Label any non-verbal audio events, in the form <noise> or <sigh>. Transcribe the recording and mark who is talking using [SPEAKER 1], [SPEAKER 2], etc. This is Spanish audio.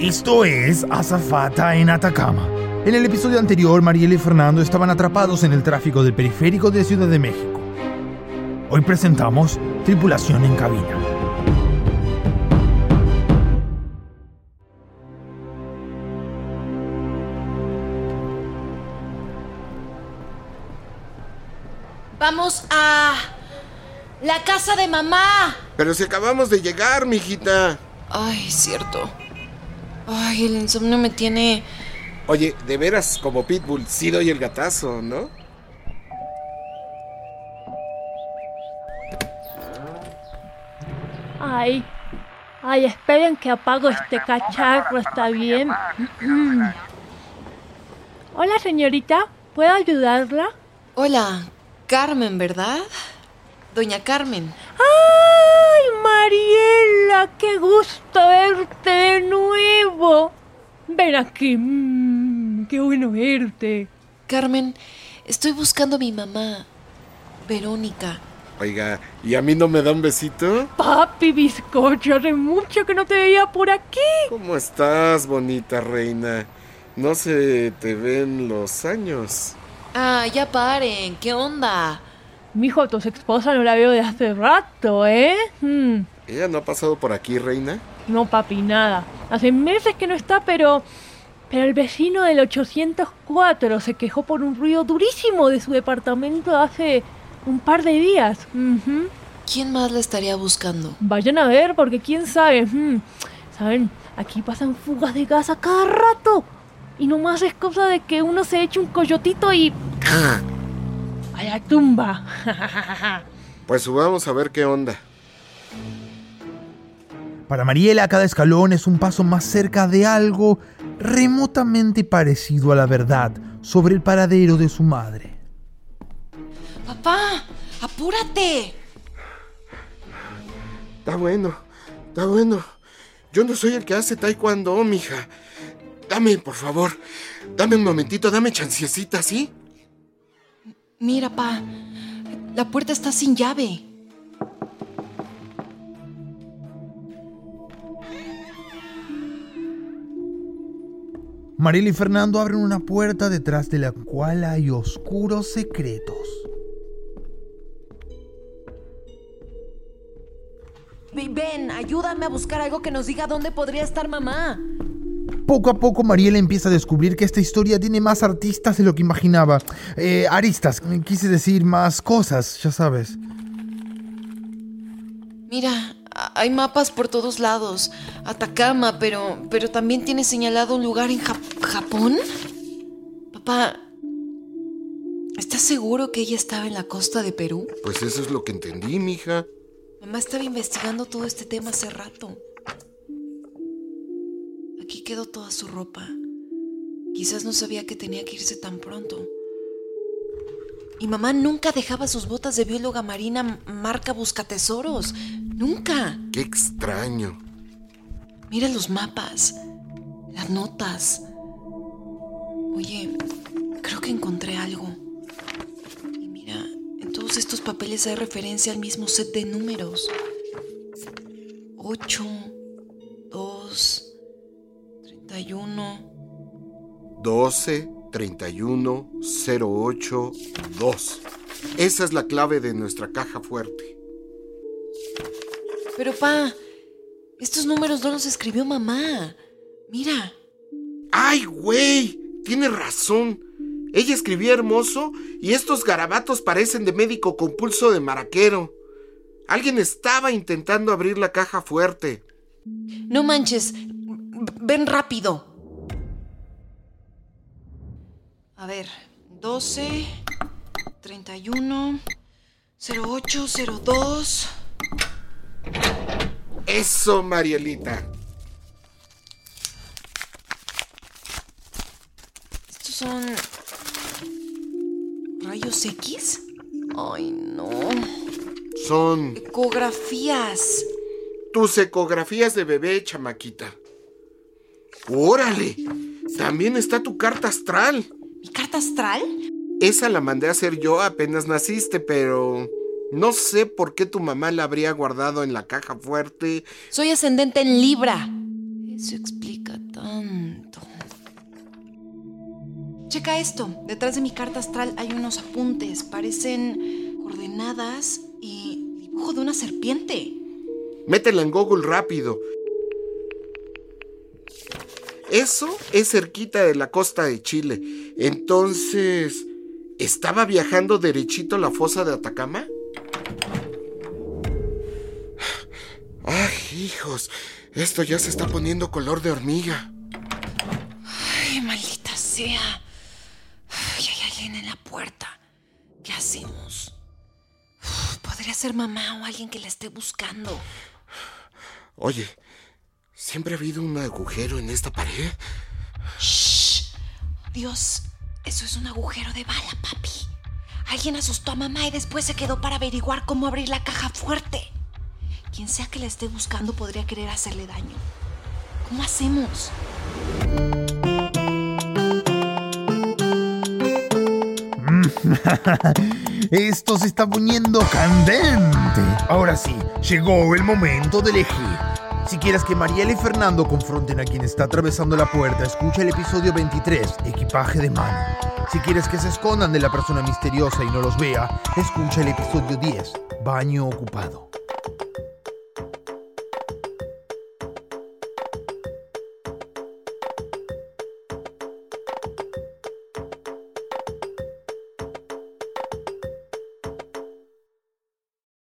[SPEAKER 1] Esto es Azafata en Atacama. En el episodio anterior, Mariela y Fernando estaban atrapados en el tráfico del periférico de Ciudad de México. Hoy presentamos Tripulación en Cabina.
[SPEAKER 2] Vamos a la casa de mamá.
[SPEAKER 3] Pero si acabamos de llegar, mijita.
[SPEAKER 2] Ay, cierto. Ay, el insomnio me tiene...
[SPEAKER 3] Oye, de veras, como Pitbull, sí doy el gatazo, ¿no?
[SPEAKER 4] Ay, ay, esperen que apago este cacharro, ¿está bien? <clears throat> Hola, señorita, ¿puedo ayudarla?
[SPEAKER 2] Hola, Carmen, ¿verdad? Doña Carmen.
[SPEAKER 4] ¡Ay, Mariela! ¡Qué gusto verte de nuevo! Ven aquí, mm, qué bueno verte.
[SPEAKER 2] Carmen, estoy buscando a mi mamá, Verónica.
[SPEAKER 3] Oiga, ¿y a mí no me da un besito?
[SPEAKER 4] Papi bizcocho, hace mucho que no te veía por aquí.
[SPEAKER 3] ¿Cómo estás, bonita reina? No se te ven los años.
[SPEAKER 2] Ah, ya paren, ¿qué onda?
[SPEAKER 4] Mijo, tu esposa no la veo de hace rato, ¿eh? Hmm.
[SPEAKER 3] ¿Ella no ha pasado por aquí, reina?
[SPEAKER 4] No, papi, nada. Hace meses que no está, pero... Pero el vecino del 804 se quejó por un ruido durísimo de su departamento hace un par de días.
[SPEAKER 2] ¿Quién más la estaría buscando?
[SPEAKER 4] Vayan a ver, porque quién sabe. Hmm. Saben, aquí pasan fugas de gas a cada rato. Y nomás es cosa de que uno se eche un coyotito y... A la tumba.
[SPEAKER 3] Pues subamos a ver qué onda.
[SPEAKER 1] Para Mariela, cada escalón es un paso más cerca de algo remotamente parecido a la verdad sobre el paradero de su madre.
[SPEAKER 2] Papá, apúrate.
[SPEAKER 3] Está bueno, está bueno. Yo no soy el que hace taekwondo, mija. Dame, por favor, dame un momentito, dame chanciecita, ¿sí?
[SPEAKER 2] Mira, pa, la puerta está sin llave.
[SPEAKER 1] Mariela y Fernando abren una puerta detrás de la cual hay oscuros secretos.
[SPEAKER 2] Ven, ayúdame a buscar algo que nos diga dónde podría estar mamá.
[SPEAKER 1] Poco a poco Mariela empieza a descubrir que esta historia tiene más artistas de lo que imaginaba. Eh, aristas, quise decir más cosas, ya sabes.
[SPEAKER 2] Mira, hay mapas por todos lados. Atacama, pero, pero también tiene señalado un lugar en Jap- Japón. Papá, ¿estás seguro que ella estaba en la costa de Perú?
[SPEAKER 3] Pues eso es lo que entendí, mija.
[SPEAKER 2] Mamá estaba investigando todo este tema hace rato. Aquí quedó toda su ropa. Quizás no sabía que tenía que irse tan pronto. Y mamá nunca dejaba sus botas de bióloga marina marca Buscatesoros. Nunca.
[SPEAKER 3] Qué extraño.
[SPEAKER 2] Mira los mapas, las notas. Oye, creo que encontré algo. Y mira, en todos estos papeles hay referencia al mismo set de números. 8,
[SPEAKER 3] 12 31 08 2. Esa es la clave de nuestra caja fuerte.
[SPEAKER 2] Pero pa, estos números no los escribió mamá. Mira,
[SPEAKER 3] ¡Ay, güey! Tienes razón. Ella escribía hermoso y estos garabatos parecen de médico con pulso de maraquero. Alguien estaba intentando abrir la caja fuerte.
[SPEAKER 2] no manches. Ven rápido. A ver, 12, 31, 08, 02.
[SPEAKER 3] Eso, Marielita.
[SPEAKER 2] ¿Estos son rayos X? Ay, no.
[SPEAKER 3] Son
[SPEAKER 2] Ecografías.
[SPEAKER 3] tus ecografías de bebé, chamaquita. ¡Órale! También está tu carta astral.
[SPEAKER 2] ¿Mi carta astral?
[SPEAKER 3] Esa la mandé a hacer yo apenas naciste, pero no sé por qué tu mamá la habría guardado en la caja fuerte.
[SPEAKER 2] Soy ascendente en Libra. Eso explica tanto. Checa esto. Detrás de mi carta astral hay unos apuntes. Parecen coordenadas y dibujo de una serpiente.
[SPEAKER 3] Métela en Google rápido. Eso es cerquita de la costa de Chile. Entonces, ¿estaba viajando derechito a la fosa de Atacama? Ay, hijos, esto ya se está poniendo color de hormiga.
[SPEAKER 2] Ay, maldita sea. Ay, hay alguien en la puerta. ¿Qué hacemos? Uf, Podría ser mamá o alguien que la esté buscando.
[SPEAKER 3] Oye, ¿siempre ha habido un agujero en esta pared?
[SPEAKER 2] Shh. Dios, eso es un agujero de bala, papi. Alguien asustó a mamá y después se quedó para averiguar cómo abrir la caja fuerte. Quien sea que la esté buscando podría querer hacerle daño. ¿Cómo hacemos? <laughs>
[SPEAKER 1] Esto se está poniendo candente. Ahora sí, llegó el momento de elegir. Si quieres que Mariela y Fernando confronten a quien está atravesando la puerta, escucha el episodio 23, Equipaje de mano. Si quieres que se escondan de la persona misteriosa y no los vea, escucha el episodio 10, Baño ocupado.